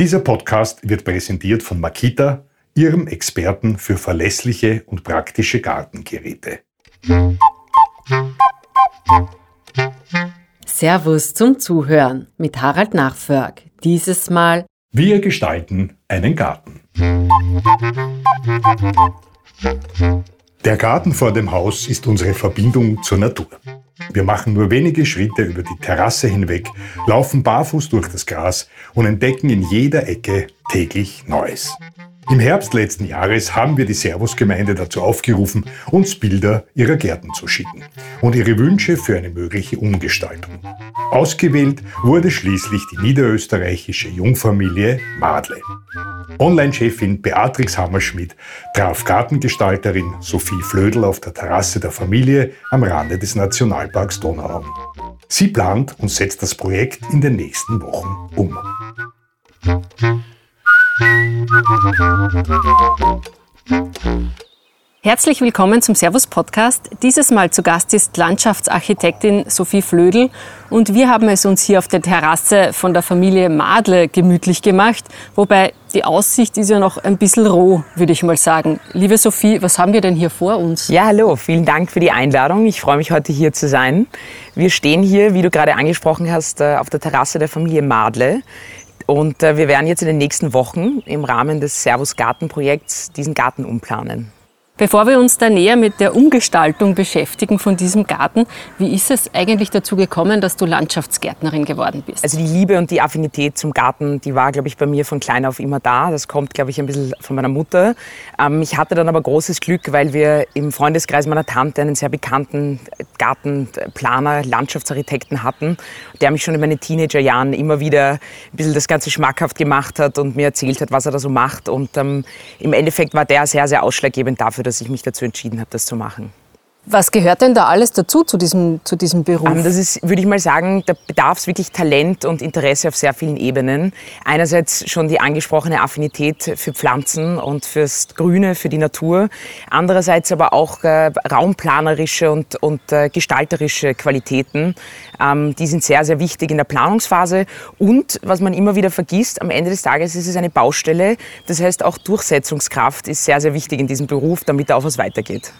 Dieser Podcast wird präsentiert von Makita, Ihrem Experten für verlässliche und praktische Gartengeräte. Servus zum Zuhören mit Harald Nachförg. Dieses Mal Wir gestalten einen Garten. Der Garten vor dem Haus ist unsere Verbindung zur Natur. Wir machen nur wenige Schritte über die Terrasse hinweg, laufen barfuß durch das Gras und entdecken in jeder Ecke täglich Neues. Im Herbst letzten Jahres haben wir die Servus-Gemeinde dazu aufgerufen, uns Bilder ihrer Gärten zu schicken und ihre Wünsche für eine mögliche Umgestaltung. Ausgewählt wurde schließlich die niederösterreichische Jungfamilie Madle. Online-Chefin Beatrix Hammerschmidt traf Gartengestalterin Sophie Flödel auf der Terrasse der Familie am Rande des Nationalparks Donauauen. Sie plant und setzt das Projekt in den nächsten Wochen um. Herzlich willkommen zum Servus Podcast. Dieses Mal zu Gast ist Landschaftsarchitektin Sophie Flödel und wir haben es uns hier auf der Terrasse von der Familie Madle gemütlich gemacht, wobei die Aussicht ist ja noch ein bisschen roh, würde ich mal sagen. Liebe Sophie, was haben wir denn hier vor uns? Ja, hallo, vielen Dank für die Einladung. Ich freue mich heute hier zu sein. Wir stehen hier, wie du gerade angesprochen hast, äh, auf der Terrasse der Familie Madle. Und äh, wir werden jetzt in den nächsten Wochen im Rahmen des Servus Gartenprojekts diesen Garten umplanen. Bevor wir uns da näher mit der Umgestaltung beschäftigen von diesem Garten, wie ist es eigentlich dazu gekommen, dass du Landschaftsgärtnerin geworden bist? Also die Liebe und die Affinität zum Garten, die war, glaube ich, bei mir von klein auf immer da. Das kommt, glaube ich, ein bisschen von meiner Mutter. Ähm, ich hatte dann aber großes Glück, weil wir im Freundeskreis meiner Tante einen sehr bekannten Gartenplaner, Landschaftsarchitekten hatten, der mich schon in meinen Teenagerjahren immer wieder ein bisschen das Ganze schmackhaft gemacht hat und mir erzählt hat, was er da so macht. Und ähm, im Endeffekt war der sehr, sehr ausschlaggebend dafür, dass ich mich dazu entschieden habe, das zu machen. Was gehört denn da alles dazu, zu diesem, zu diesem Beruf? Ähm, das ist, würde ich mal sagen, da bedarf es wirklich Talent und Interesse auf sehr vielen Ebenen. Einerseits schon die angesprochene Affinität für Pflanzen und fürs Grüne, für die Natur. Andererseits aber auch äh, raumplanerische und, und äh, gestalterische Qualitäten. Ähm, die sind sehr, sehr wichtig in der Planungsphase. Und was man immer wieder vergisst, am Ende des Tages ist es eine Baustelle. Das heißt, auch Durchsetzungskraft ist sehr, sehr wichtig in diesem Beruf, damit da auch was weitergeht.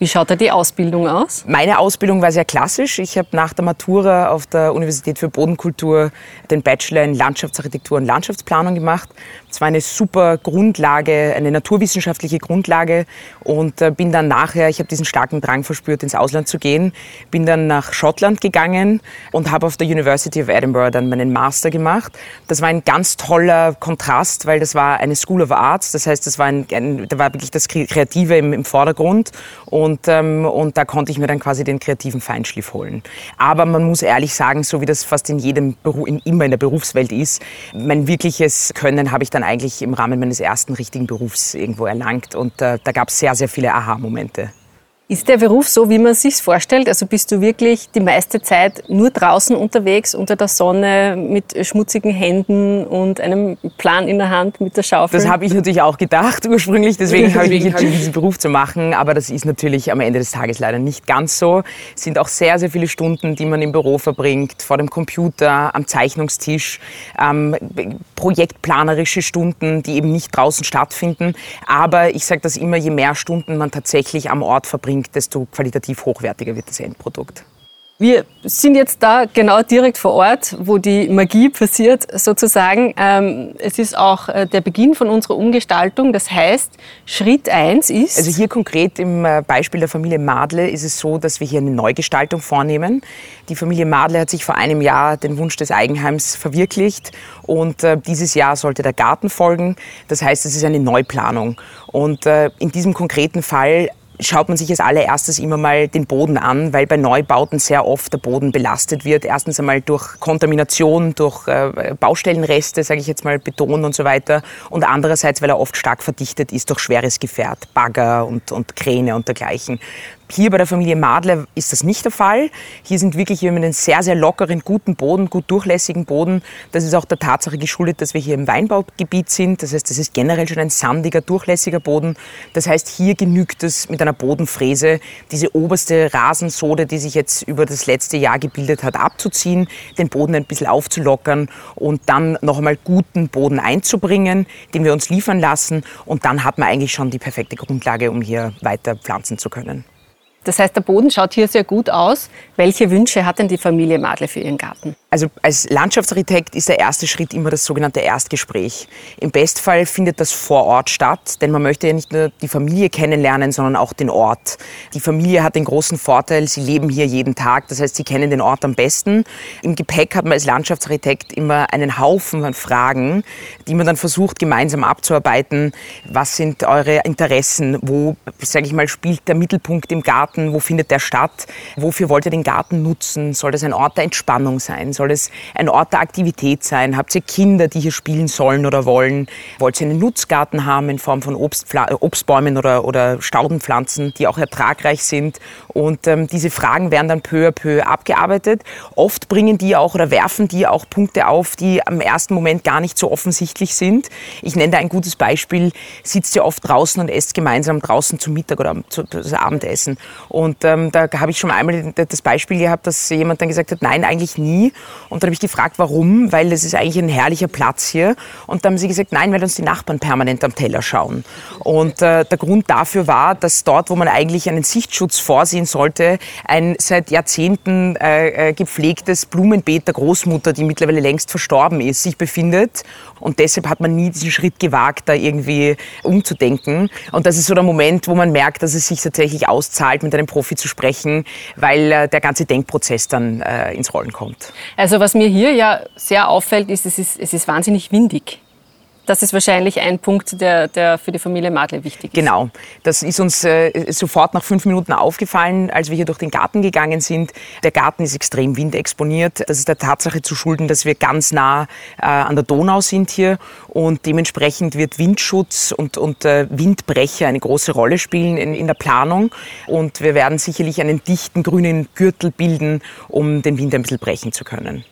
Wie schaut da die Ausbildung aus? Meine Ausbildung war sehr klassisch. Ich habe nach der Matura auf der Universität für Bodenkultur den Bachelor in Landschaftsarchitektur und Landschaftsplanung gemacht. Es war eine super Grundlage, eine naturwissenschaftliche Grundlage und äh, bin dann nachher, ich habe diesen starken Drang verspürt, ins Ausland zu gehen, bin dann nach Schottland gegangen und habe auf der University of Edinburgh dann meinen Master gemacht. Das war ein ganz toller Kontrast, weil das war eine School of Arts, das heißt, das war ein, ein da war wirklich das Kreative im, im Vordergrund und ähm, und da konnte ich mir dann quasi den kreativen Feinschliff holen. Aber man muss ehrlich sagen, so wie das fast in jedem Beruf, immer in der Berufswelt ist, mein wirkliches Können habe ich dann eigentlich im Rahmen meines ersten richtigen Berufs irgendwo erlangt. Und äh, da gab es sehr, sehr viele Aha-Momente. Ist der Beruf so, wie man sich vorstellt? Also bist du wirklich die meiste Zeit nur draußen unterwegs, unter der Sonne, mit schmutzigen Händen und einem Plan in der Hand mit der Schaufel? Das habe ich natürlich auch gedacht ursprünglich, deswegen habe ich mich entschieden, diesen Beruf zu machen. Aber das ist natürlich am Ende des Tages leider nicht ganz so. Es sind auch sehr, sehr viele Stunden, die man im Büro verbringt, vor dem Computer, am Zeichnungstisch, ähm, projektplanerische Stunden, die eben nicht draußen stattfinden. Aber ich sage das immer, je mehr Stunden man tatsächlich am Ort verbringt, bringt, desto qualitativ hochwertiger wird das Endprodukt. Wir sind jetzt da genau direkt vor Ort, wo die Magie passiert, sozusagen. Ähm, es ist auch äh, der Beginn von unserer Umgestaltung. Das heißt, Schritt eins ist. Also hier konkret im äh, Beispiel der Familie Madle ist es so, dass wir hier eine Neugestaltung vornehmen. Die Familie Madle hat sich vor einem Jahr den Wunsch des Eigenheims verwirklicht und äh, dieses Jahr sollte der Garten folgen. Das heißt, es ist eine Neuplanung. Und in diesem konkreten Fall schaut man sich als allererstes immer mal den Boden an, weil bei Neubauten sehr oft der Boden belastet wird. Erstens einmal durch Kontamination, durch äh, Baustellenreste, sage ich jetzt mal, Beton und so weiter. Und andererseits, weil er oft stark verdichtet ist durch schweres Gefährt, Bagger und, und Kräne und dergleichen. Hier bei der Familie Madler ist das nicht der Fall. Hier sind wirklich wir haben einen sehr, sehr lockeren, guten Boden, gut durchlässigen Boden. Das ist auch der Tatsache geschuldet, dass wir hier im Weinbaugebiet sind. Das heißt, das ist generell schon ein sandiger, durchlässiger Boden. Das heißt, hier genügt es mit einer Bodenfräse, diese oberste Rasensode, die sich jetzt über das letzte Jahr gebildet hat, abzuziehen, den Boden ein bisschen aufzulockern und dann noch einmal guten Boden einzubringen, den wir uns liefern lassen. Und dann hat man eigentlich schon die perfekte Grundlage, um hier weiter pflanzen zu können. Das heißt, der Boden schaut hier sehr gut aus. Welche Wünsche hat denn die Familie Madle für ihren Garten? Also als Landschaftsarchitekt ist der erste Schritt immer das sogenannte Erstgespräch. Im Bestfall findet das vor Ort statt, denn man möchte ja nicht nur die Familie kennenlernen, sondern auch den Ort. Die Familie hat den großen Vorteil, sie leben hier jeden Tag, das heißt, sie kennen den Ort am besten. Im Gepäck hat man als Landschaftsarchitekt immer einen Haufen von Fragen, die man dann versucht gemeinsam abzuarbeiten. Was sind eure Interessen? Wo, sage ich mal, spielt der Mittelpunkt im Garten? Wo findet der statt? Wofür wollt ihr den Garten nutzen? Soll das ein Ort der Entspannung sein? Soll es ein Ort der Aktivität sein? Habt ihr Kinder, die hier spielen sollen oder wollen? Wollt ihr einen Nutzgarten haben in Form von Obstpfla Obstbäumen oder, oder Staudenpflanzen, die auch ertragreich sind? Und ähm, diese Fragen werden dann peu à peu abgearbeitet. Oft bringen die auch oder werfen die auch Punkte auf, die am ersten Moment gar nicht so offensichtlich sind. Ich nenne da ein gutes Beispiel. Sitzt ihr oft draußen und esst gemeinsam draußen zum Mittag oder zum Abendessen. Und ähm, da habe ich schon einmal das Beispiel gehabt, dass jemand dann gesagt hat, nein, eigentlich nie. Und dann habe ich gefragt, warum, weil das ist eigentlich ein herrlicher Platz hier. Und dann haben sie gesagt, nein, weil uns die Nachbarn permanent am Teller schauen. Und äh, der Grund dafür war, dass dort, wo man eigentlich einen Sichtschutz vorsehen sollte, ein seit Jahrzehnten äh, äh gepflegtes Blumenbeet der Großmutter, die mittlerweile längst verstorben ist, sich befindet. Und deshalb hat man nie diesen Schritt gewagt, da irgendwie umzudenken. Und das ist so der Moment, wo man merkt, dass es sich tatsächlich auszahlt, mit einem Profi zu sprechen, weil äh, der ganze Denkprozess dann äh, ins Rollen kommt. Also was mir hier ja sehr auffällt, ist, es ist, es ist wahnsinnig windig. Das ist wahrscheinlich ein Punkt, der, der für die Familie Madle wichtig ist. Genau. Das ist uns äh, sofort nach fünf Minuten aufgefallen, als wir hier durch den Garten gegangen sind. Der Garten ist extrem windexponiert. Das ist der Tatsache zu schulden, dass wir ganz nah äh, an der Donau sind hier und dementsprechend wird Windschutz und, und äh, Windbrecher eine große Rolle spielen in, in der Planung. Und wir werden sicherlich einen dichten grünen Gürtel bilden, um den Wind ein bisschen brechen zu können.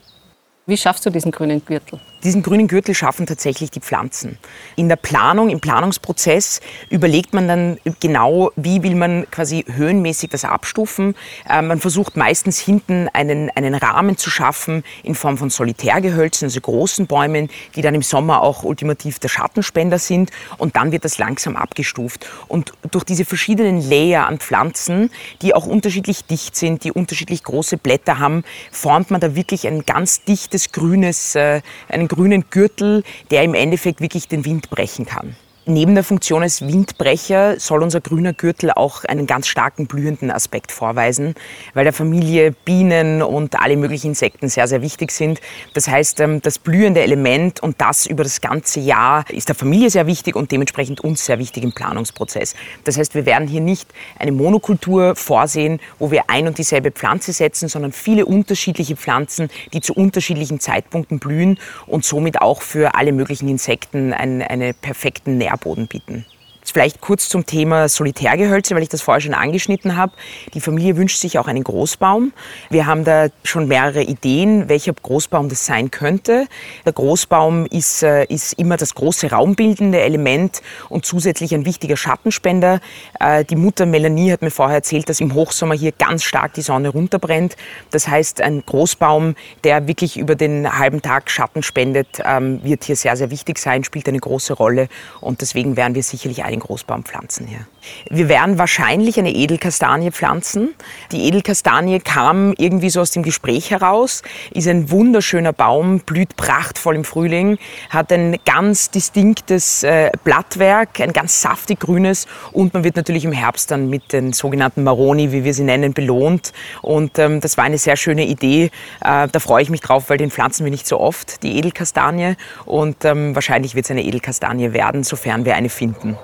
Wie schaffst du diesen grünen Gürtel? Diesen grünen Gürtel schaffen tatsächlich die Pflanzen. In der Planung, im Planungsprozess überlegt man dann genau, wie will man quasi höhenmäßig das abstufen. Äh, man versucht meistens hinten einen, einen Rahmen zu schaffen in Form von Solitärgehölzen, also großen Bäumen, die dann im Sommer auch ultimativ der Schattenspender sind. Und dann wird das langsam abgestuft. Und durch diese verschiedenen Layer an Pflanzen, die auch unterschiedlich dicht sind, die unterschiedlich große Blätter haben, formt man da wirklich ein ganz dichtes grünes, äh, einen grünen Gürtel, der im Endeffekt wirklich den Wind brechen kann. Neben der Funktion als Windbrecher soll unser grüner Gürtel auch einen ganz starken blühenden Aspekt vorweisen, weil der Familie Bienen und alle möglichen Insekten sehr, sehr wichtig sind. Das heißt, ähm, das blühende Element und das über das ganze Jahr ist der Familie sehr wichtig und dementsprechend uns sehr wichtig im Planungsprozess. Das heißt, wir werden hier nicht eine Monokultur vorsehen, wo wir ein und dieselbe Pflanze setzen, sondern viele unterschiedliche Pflanzen, die zu unterschiedlichen Zeitpunkten blühen und somit auch für alle möglichen Insekten einen, einen perfekten Nähr Nährboden bieten. Vielleicht kurz zum Thema Solitärgehölze, weil ich das vorher schon angeschnitten habe. Die Familie wünscht sich auch einen Großbaum. Wir haben da schon mehrere Ideen, welcher Großbaum das sein könnte. Der Großbaum ist, äh, ist immer das große raumbildende Element und zusätzlich ein wichtiger Schattenspender. Äh, die Mutter Melanie hat mir vorher erzählt, dass im Hochsommer hier ganz stark die Sonne runterbrennt. Das heißt, ein Großbaum, der wirklich über den halben Tag Schatten spendet, ähm, wird hier sehr, sehr wichtig sein, spielt eine große Rolle und deswegen werden wir sicherlich einen Großbaum pflanzen hier. Wir werden wahrscheinlich eine Edelkastanie pflanzen. Die Edelkastanie kam irgendwie so aus dem Gespräch heraus, ist ein wunderschöner Baum, blüht prachtvoll im Frühling, hat ein ganz distinktes äh, Blattwerk, ein ganz saftig grünes und man wird natürlich im Herbst dann mit den sogenannten Maroni, wie wir sie nennen, belohnt. Und ähm, das war eine sehr schöne Idee. Äh, da freue ich mich drauf, weil den pflanzen wir nicht so oft, die Edelkastanie. Und ähm, wahrscheinlich wird es eine Edelkastanie werden, sofern wir eine finden.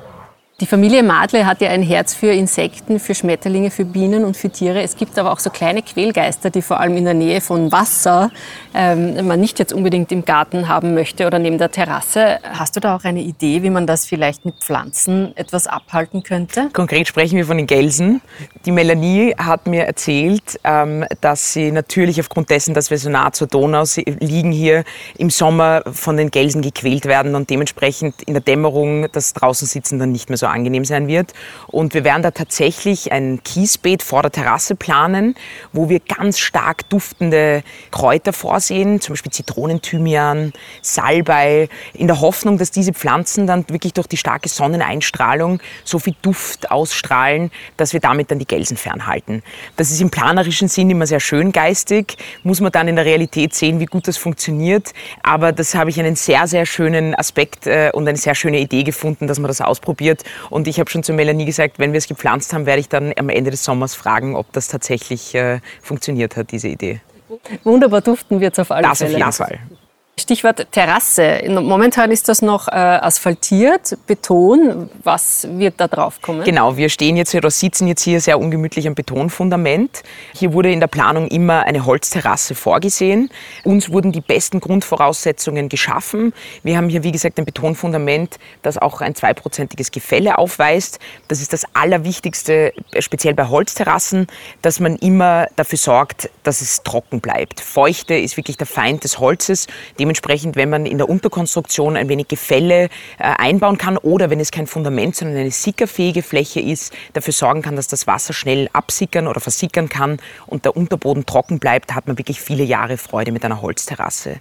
Die Familie Madle hat ja ein Herz für Insekten, für Schmetterlinge, für Bienen und für Tiere. Es gibt aber auch so kleine Quälgeister, die vor allem in der Nähe von Wasser ähm, man nicht jetzt unbedingt im Garten haben möchte oder neben der Terrasse. Hast du da auch eine Idee, wie man das vielleicht mit Pflanzen etwas abhalten könnte? Konkret sprechen wir von den Gelsen. Die Melanie hat mir erzählt, ähm, dass sie natürlich aufgrund dessen, dass wir so nah zur Donau liegen hier, im Sommer von den Gelsen gequält werden und dementsprechend in der Dämmerung das draußen sitzen dann nicht mehr so angenehm sein wird. Und wir werden da tatsächlich ein Kiesbeet vor der Terrasse planen, wo wir ganz stark duftende Kräuter vorsehen, zum Beispiel Zitronen, Thymian, Salbei, in der Hoffnung, dass diese Pflanzen dann wirklich durch die starke Sonneneinstrahlung so viel Duft ausstrahlen, dass wir damit dann die Gelsen fernhalten. Das ist im planerischen Sinn immer sehr schön geistig, muss man dann in der Realität sehen, wie gut das funktioniert. Aber das habe ich einen sehr, sehr schönen Aspekt äh, und eine sehr schöne Idee gefunden, dass man das ausprobiert und ich habe schon zu Melanie gesagt, wenn wir es gepflanzt haben, werde ich dann am Ende des Sommers fragen, ob das tatsächlich äh, funktioniert hat, diese Idee. Wunderbar duften wird es auf alle das Fälle. Das auf jeden Fall. Stichwort Terrasse. Momentan ist das noch äh, asphaltiert, Beton. Was wird da drauf kommen? Genau, wir stehen jetzt oder sitzen jetzt hier sehr ungemütlich am Betonfundament. Hier wurde in der Planung immer eine Holzterrasse vorgesehen. Uns wurden die besten Grundvoraussetzungen geschaffen. Wir haben hier, wie gesagt, ein Betonfundament, das auch ein zweiprozentiges Gefälle aufweist. Das ist das Allerwichtigste, speziell bei Holzterrassen, dass man immer dafür sorgt, dass es trocken bleibt. Feuchte ist wirklich der Feind des Holzes. Dementsprechend, wenn man in der Unterkonstruktion ein wenig Gefälle äh, einbauen kann oder wenn es kein Fundament, sondern eine sickerfähige Fläche ist, dafür sorgen kann, dass das Wasser schnell absickern oder versickern kann und der Unterboden trocken bleibt, hat man wirklich viele Jahre Freude mit einer Holzterrasse.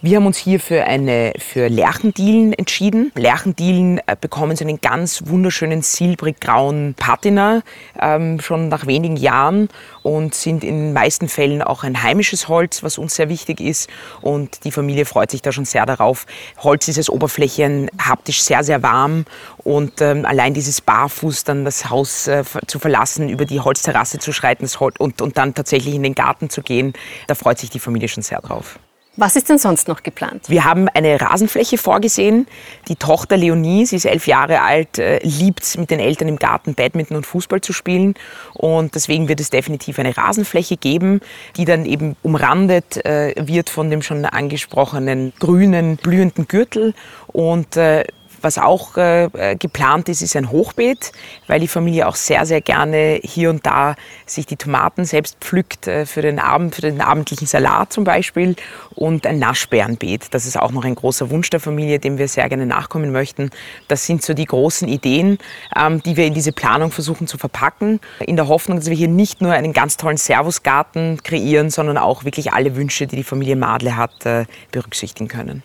Wir haben uns hier für, eine, für Lerchendielen entschieden. Lerchendielen äh, bekommen so einen ganz wunderschönen silbrig-grauen Patina ähm, schon nach wenigen Jahren und sind in den meisten Fällen auch ein heimisches Holz, was uns sehr wichtig ist. Und die Familie freut sich da schon sehr darauf. Holz ist als Oberfläche haptisch sehr, sehr warm und ähm, allein dieses Barfuß dann das Haus äh, zu verlassen, über die Holzterrasse zu schreiten und, und dann tatsächlich in den Garten zu gehen, da freut sich die Familie schon sehr drauf. Was ist denn sonst noch geplant? Wir haben eine Rasenfläche vorgesehen. Die Tochter Leonie, sie ist elf Jahre alt, äh, liebt mit den Eltern im Garten Badminton und Fußball zu spielen. Und deswegen wird es definitiv eine Rasenfläche geben, die dann eben umrandet äh, wird von dem schon angesprochenen grünen, blühenden Gürtel. Und äh, was auch äh, äh, geplant ist, ist ein Hochbeet, weil die Familie auch sehr, sehr gerne hier und da sich die Tomaten selbst pflückt äh, für den Abend, für den abendlichen Salat zum Beispiel und ein Naschbärenbeet. Das ist auch noch ein großer Wunsch der Familie, dem wir sehr gerne nachkommen möchten. Das sind so die großen Ideen, ähm, die wir in diese Planung versuchen zu verpacken, in der Hoffnung, dass wir hier nicht nur einen ganz tollen Servusgarten kreieren, sondern auch wirklich alle Wünsche, die die Familie Madle hat, äh, berücksichtigen können.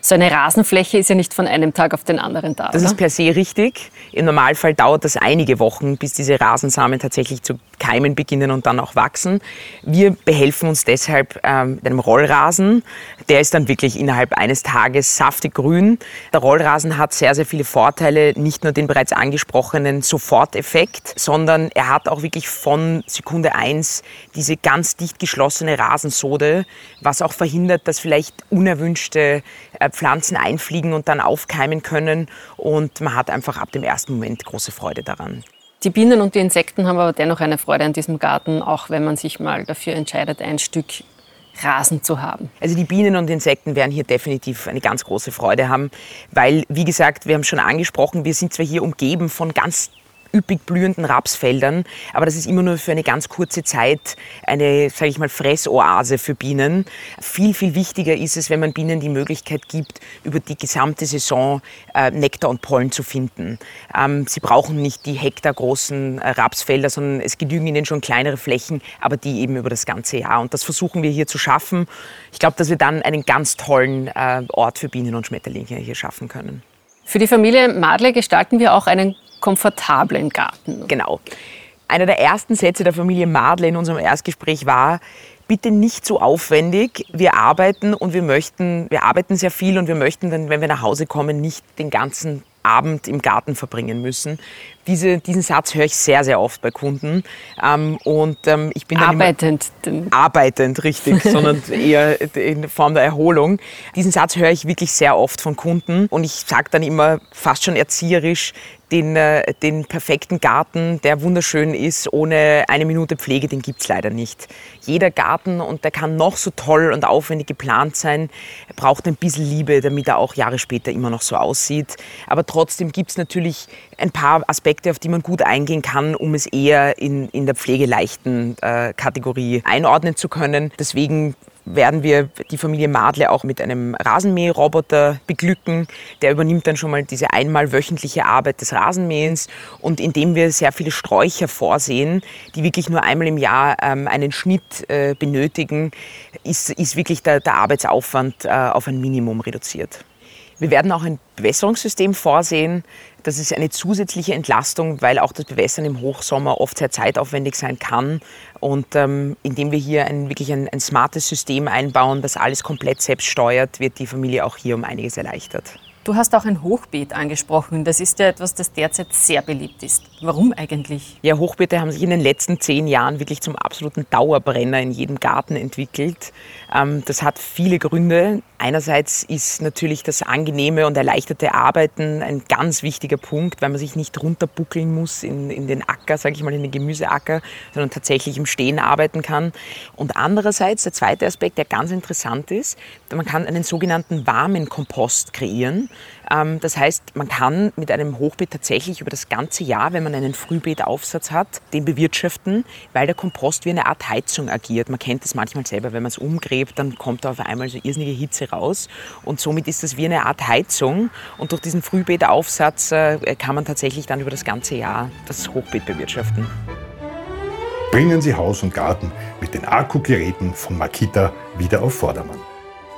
So eine Rasenfläche ist ja nicht von einem Tag auf den anderen da. Das oder? ist per se richtig. Im Normalfall dauert das einige Wochen, bis diese Rasensamen tatsächlich zu keimen beginnen und dann auch wachsen. Wir behelfen uns deshalb ähm, mit einem Rollrasen. Der ist dann wirklich innerhalb eines Tages saftig grün. Der Rollrasen hat sehr, sehr viele Vorteile. Nicht nur den bereits angesprochenen Soforteffekt, sondern er hat auch wirklich von Sekunde eins diese ganz dicht geschlossene Rasensode, was auch verhindert, dass vielleicht unerwünschte Pflanzen einfliegen und dann aufkeimen können. Und man hat einfach ab dem ersten Moment große Freude daran. Die Bienen und die Insekten haben aber dennoch eine Freude an diesem Garten, auch wenn man sich mal dafür entscheidet, ein Stück Rasen zu haben. Also die Bienen und Insekten werden hier definitiv eine ganz große Freude haben, weil, wie gesagt, wir haben schon angesprochen, wir sind zwar hier umgeben von ganz üppig blühenden Rapsfeldern. Aber das ist immer nur für eine ganz kurze Zeit eine, sage ich mal, Fressoase für Bienen. Viel, viel wichtiger ist es, wenn man Bienen die Möglichkeit gibt, über die gesamte Saison äh, Nektar und Pollen zu finden. Ähm, sie brauchen nicht die hektargroßen äh, Rapsfelder, sondern es genügen ihnen schon kleinere Flächen, aber die eben über das ganze Jahr. Und das versuchen wir hier zu schaffen. Ich glaube, dass wir dann einen ganz tollen äh, Ort für Bienen und Schmetterlinge hier schaffen können. Für die Familie Madle gestalten wir auch einen komfortablen Garten. Genau. Einer der ersten Sätze der Familie Madle in unserem Erstgespräch war, bitte nicht so aufwendig. Wir arbeiten und wir möchten, wir arbeiten sehr viel und wir möchten dann, wenn wir nach Hause kommen, nicht den ganzen Abend im Garten verbringen müssen. Diese, diesen Satz höre ich sehr, sehr oft bei Kunden. Ähm, und ähm, ich bin arbeitend. arbeitend, richtig, sondern eher in Form der Erholung. Diesen Satz höre ich wirklich sehr oft von Kunden und ich sage dann immer fast schon erzieherisch, den, äh, den perfekten Garten, der wunderschön ist, ohne eine Minute Pflege, den gibt es leider nicht. Jeder Garten, und der kann noch so toll und aufwendig geplant sein, braucht ein bisschen Liebe, damit er auch Jahre später immer noch so aussieht. Aber trotzdem gibt es natürlich ein paar Aspekte, auf die man gut eingehen kann, um es eher in, in der pflegeleichten äh, Kategorie einordnen zu können. Deswegen werden wir die Familie Madle auch mit einem Rasenmäherroboter beglücken. Der übernimmt dann schon mal diese einmal wöchentliche Arbeit des Rasenmähens. Und indem wir sehr viele Sträucher vorsehen, die wirklich nur einmal im Jahr ähm, einen Schnitt äh, benötigen, ist, ist wirklich der, der Arbeitsaufwand äh, auf ein Minimum reduziert. Wir werden auch ein Bewässerungssystem vorsehen. Das ist eine zusätzliche Entlastung, weil auch das Bewässern im Hochsommer oft sehr zeitaufwendig sein kann. Und ähm, indem wir hier ein, wirklich ein, ein smartes System einbauen, das alles komplett selbst steuert, wird die Familie auch hier um einiges erleichtert. Du hast auch ein Hochbeet angesprochen. Das ist ja etwas, das derzeit sehr beliebt ist. Warum eigentlich? Ja, Hochbeete haben sich in den letzten zehn Jahren wirklich zum absoluten Dauerbrenner in jedem Garten entwickelt. Ähm, das hat viele Gründe. Einerseits ist natürlich das angenehme und erleichterte Arbeiten ein ganz wichtiger Punkt, weil man sich nicht runterbuckeln muss in, in den Acker, sage ich mal, in den Gemüseacker, sondern tatsächlich im Stehen arbeiten kann. Und andererseits, der zweite Aspekt, der ganz interessant ist, man kann einen sogenannten warmen Kompost kreieren. Ähm, das heißt, man kann mit einem Hochbeet tatsächlich über das ganze Jahr, wenn man einen Frühbeetaufsatz hat, den bewirtschaften, weil der Kompost wie eine Art Heizung agiert. Man kennt das manchmal selber, wenn man es umgräbt, dann kommt da auf einmal so irrsinnige Hitze raus. Und somit ist das wie eine Art Heizung. Und durch diesen Frühbeetaufsatz äh, kann man tatsächlich dann über das ganze Jahr das Hochbeet bewirtschaften. Bringen Sie Haus und Garten mit den Akkugeräten von Makita wieder auf Vordermann.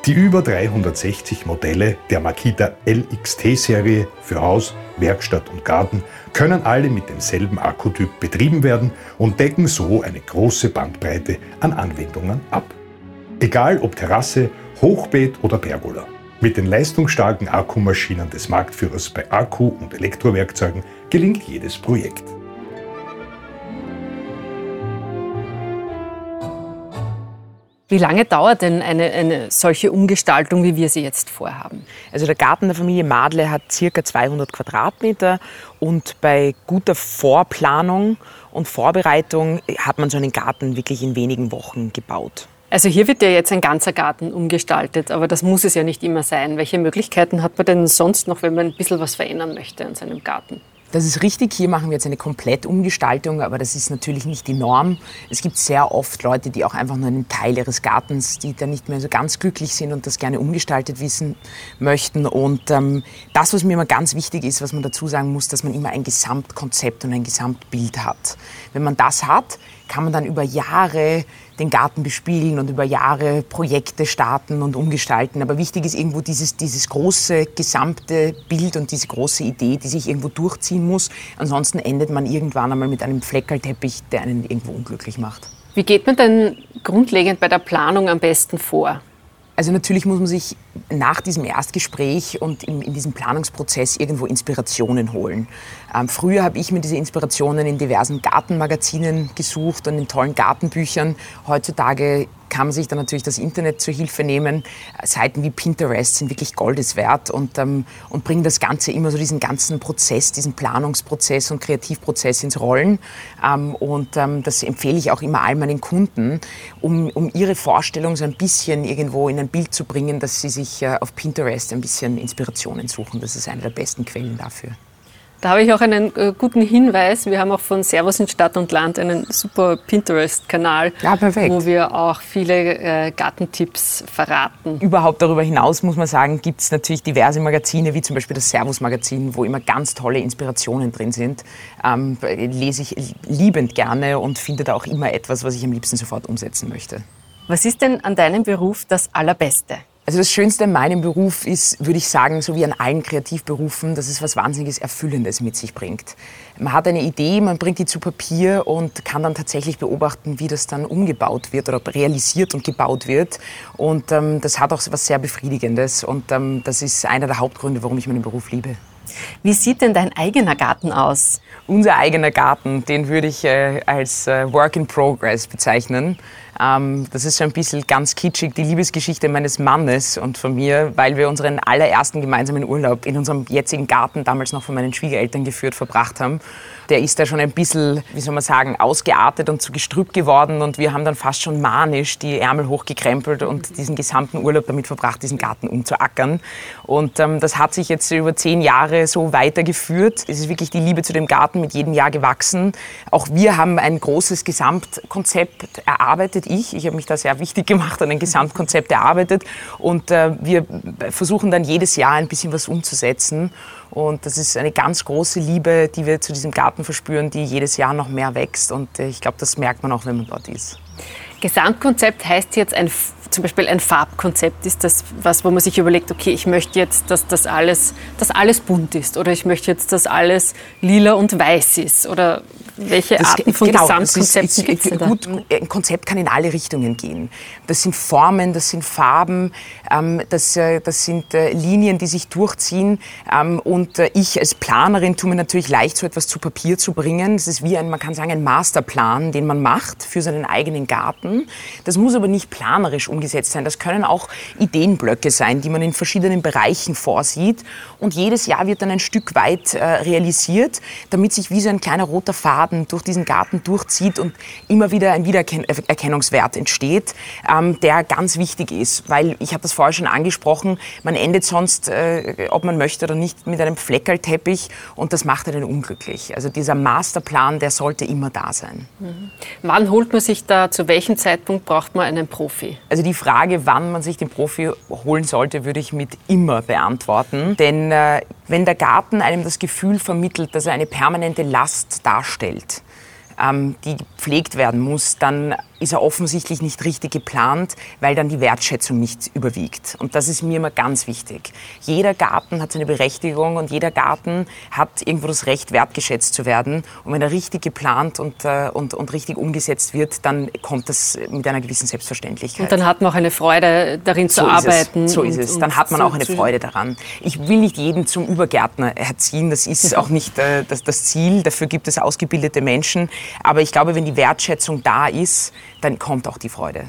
Die über 360 Modelle der Makita LXT-Serie für Haus, Werkstatt und Garten können alle mit demselben Akkutyp betrieben werden und decken so eine große Bandbreite an Anwendungen ab. Egal ob Terrasse, Hochbeet oder Pergola. Mit den leistungsstarken Akkumaschinen des Marktführers bei Akku- und Elektrowerkzeugen gelingt jedes Projekt. Wie lange dauert denn eine, eine, solche Umgestaltung, wie wir sie jetzt vorhaben? Also der Garten der Familie Madle hat circa 200 Quadratmeter und bei guter Vorplanung und Vorbereitung hat man so einen Garten wirklich in wenigen Wochen gebaut. Also hier wird ja jetzt ein ganzer Garten umgestaltet, aber das muss es ja nicht immer sein. Welche Möglichkeiten hat man denn sonst noch, wenn man ein bisschen was verändern möchte an seinem Garten? Das ist richtig. Hier machen wir jetzt eine Komplettumgestaltung, aber das ist natürlich nicht die Norm. Es gibt sehr oft Leute, die auch einfach nur einen Teil ihres Gartens, die da nicht mehr so ganz glücklich sind und das gerne umgestaltet wissen möchten. Und ähm, das, was mir immer ganz wichtig ist, was man dazu sagen muss, dass man immer ein Gesamtkonzept und ein Gesamtbild hat. Wenn man das hat, kann man dann über Jahre den Garten bespielen und über Jahre Projekte starten und umgestalten. Aber wichtig ist irgendwo dieses, dieses große gesamte Bild und diese große Idee, die sich irgendwo durchziehen muss. Ansonsten endet man irgendwann einmal mit einem Fleckerlteppich, der einen irgendwo unglücklich macht. Wie geht man denn grundlegend bei der Planung am besten vor? Also natürlich muss man sich nach diesem Erstgespräch und in, in diesem Planungsprozess irgendwo Inspirationen holen. Ähm, früher habe ich mir diese Inspirationen in diversen Gartenmagazinen gesucht und in tollen Gartenbüchern. Heutzutage kann man sich dann natürlich das Internet zur Hilfe nehmen. Seiten wie Pinterest sind wirklich Goldes wert und, ähm, und bringen das Ganze immer so diesen ganzen Prozess, diesen Planungsprozess und Kreativprozess ins Rollen. Ähm, und ähm, das empfehle ich auch immer all meinen Kunden, um, um ihre Vorstellung so ein bisschen irgendwo in ein Bild zu bringen, dass sie sich äh, auf Pinterest ein bisschen Inspirationen suchen. Das ist eine der besten Quellen dafür. Da habe ich auch einen äh, guten Hinweis. Wir haben auch von Servus in Stadt und Land einen super Pinterest-Kanal, ja, wo wir auch viele äh, Gartentipps verraten. Überhaupt darüber hinaus muss man sagen, gibt es natürlich diverse Magazine, wie zum Beispiel das Servus-Magazin, wo immer ganz tolle Inspirationen drin sind. Ähm, lese ich liebend gerne und finde da auch immer etwas, was ich am liebsten sofort umsetzen möchte. Was ist denn an deinem Beruf das Allerbeste? Also das Schönste an meinem Beruf ist, würde ich sagen, so wie an allen Kreativberufen, dass es was Wahnsinniges Erfüllendes mit sich bringt. Man hat eine Idee, man bringt die zu Papier und kann dann tatsächlich beobachten, wie das dann umgebaut wird oder realisiert und gebaut wird. Und ähm, das hat auch was sehr Befriedigendes und ähm, das ist einer der Hauptgründe, warum ich meinen Beruf liebe. Wie sieht denn dein eigener Garten aus? Unser eigener Garten, den würde ich äh, als äh, Work in Progress bezeichnen. Ähm, das ist so ein bisschen ganz kitschig, die Liebesgeschichte meines Mannes und von mir, weil wir unseren allerersten gemeinsamen Urlaub in unserem jetzigen Garten, damals noch von meinen Schwiegereltern geführt, verbracht haben der ist da schon ein bisschen, wie soll man sagen, ausgeartet und zu Gestrüpp geworden. Und wir haben dann fast schon manisch die Ärmel hochgekrempelt und diesen gesamten Urlaub damit verbracht, diesen Garten umzuackern. Und ähm, das hat sich jetzt über zehn Jahre so weitergeführt. Es ist wirklich die Liebe zu dem Garten mit jedem Jahr gewachsen. Auch wir haben ein großes Gesamtkonzept erarbeitet. Ich, ich habe mich da sehr wichtig gemacht und ein Gesamtkonzept erarbeitet. Und äh, wir versuchen dann jedes Jahr ein bisschen was umzusetzen. Und das ist eine ganz große Liebe, die wir zu diesem Garten verspüren, die jedes Jahr noch mehr wächst. Und äh, ich glaube, das merkt man auch, wenn man dort ist. Gesamtkonzept heißt jetzt ein, zum Beispiel ein Farbkonzept. Ist das was, wo man sich überlegt, okay, ich möchte jetzt, dass das alles, dass alles bunt ist oder ich möchte jetzt, dass alles lila und weiß ist oder welche das, Arten von genau, Gesamtkonzepten gibt es Gut, ein Konzept kann in alle Richtungen gehen. Das sind Formen, das sind Farben, ähm, das, äh, das sind äh, Linien, die sich durchziehen. Ähm, und äh, ich als Planerin tue mir natürlich leicht, so etwas zu Papier zu bringen. Das ist wie ein, man kann sagen, ein Masterplan, den man macht für seinen eigenen Garten. Das muss aber nicht planerisch umgesetzt sein. Das können auch Ideenblöcke sein, die man in verschiedenen Bereichen vorsieht. Und jedes Jahr wird dann ein Stück weit realisiert, damit sich wie so ein kleiner roter Faden Faden durch diesen Garten durchzieht und immer wieder ein Wiedererkennungswert entsteht, ähm, der ganz wichtig ist. Weil, ich habe das vorher schon angesprochen, man endet sonst, äh, ob man möchte oder nicht, mit einem Fleckerlteppich und das macht einen unglücklich. Also dieser Masterplan, der sollte immer da sein. Mhm. Wann holt man sich da, zu welchem Zeitpunkt braucht man einen Profi? Also die Frage, wann man sich den Profi holen sollte, würde ich mit immer beantworten. Denn äh, wenn der Garten einem das Gefühl vermittelt, dass er eine permanente Last darstellt, ähm, die gepflegt werden muss, dann ist er offensichtlich nicht richtig geplant, weil dann die Wertschätzung nicht überwiegt. Und das ist mir immer ganz wichtig. Jeder Garten hat seine Berechtigung und jeder Garten hat irgendwo das Recht, wertgeschätzt zu werden. Und wenn er richtig geplant und, äh, und, und richtig umgesetzt wird, dann kommt das mit einer gewissen Selbstverständlichkeit. Und dann hat man auch eine Freude darin so zu arbeiten. Es. So ist es. Dann hat man auch eine Freude daran. Ich will nicht jeden zum Übergärtner erziehen. Das ist auch nicht äh, das, das Ziel. Dafür gibt es ausgebildete Menschen. Aber ich glaube, wenn die Wertschätzung da ist, dann kommt auch die Freude.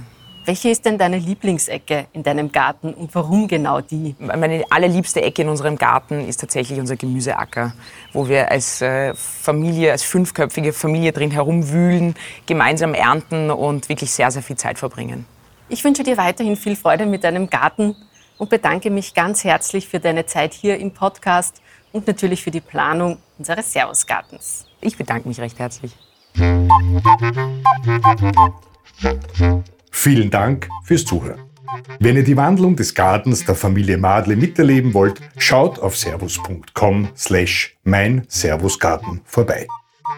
Welche ist denn deine Lieblingsecke in deinem Garten und warum genau die? Meine allerliebste Ecke in unserem Garten ist tatsächlich unser Gemüseacker, wo wir als äh, Familie, als fünfköpfige Familie drin herumwühlen, gemeinsam ernten und wirklich sehr, sehr viel Zeit verbringen. Ich wünsche dir weiterhin viel Freude mit deinem Garten und bedanke mich ganz herzlich für deine Zeit hier im Podcast und natürlich für die Planung unseres Servusgartens. Ich bedanke mich recht herzlich. Vielen Dank fürs Zuhören. Wenn ihr die Wandlung des Gartens der Familie Madle miterleben wollt, schaut auf servus.com slash mein Servusgarten vorbei.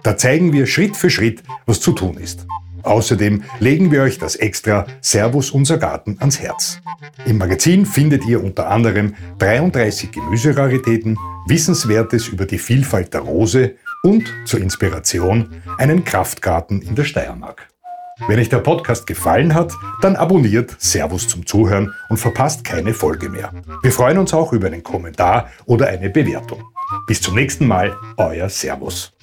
Da zeigen wir Schritt für Schritt, was zu tun ist. Außerdem legen wir euch das extra Servus unser Garten ans Herz. Im Magazin findet ihr unter anderem 33 Gemüseraritäten, Wissenswertes über die Vielfalt der Rose und zur Inspiration einen Kraftgarten in der Steiermark. Wenn euch der Podcast gefallen hat, dann abonniert Servus zum Zuhören und verpasst keine Folge mehr. Wir freuen uns auch über einen Kommentar oder eine Bewertung. Bis zum nächsten Mal, euer Servus.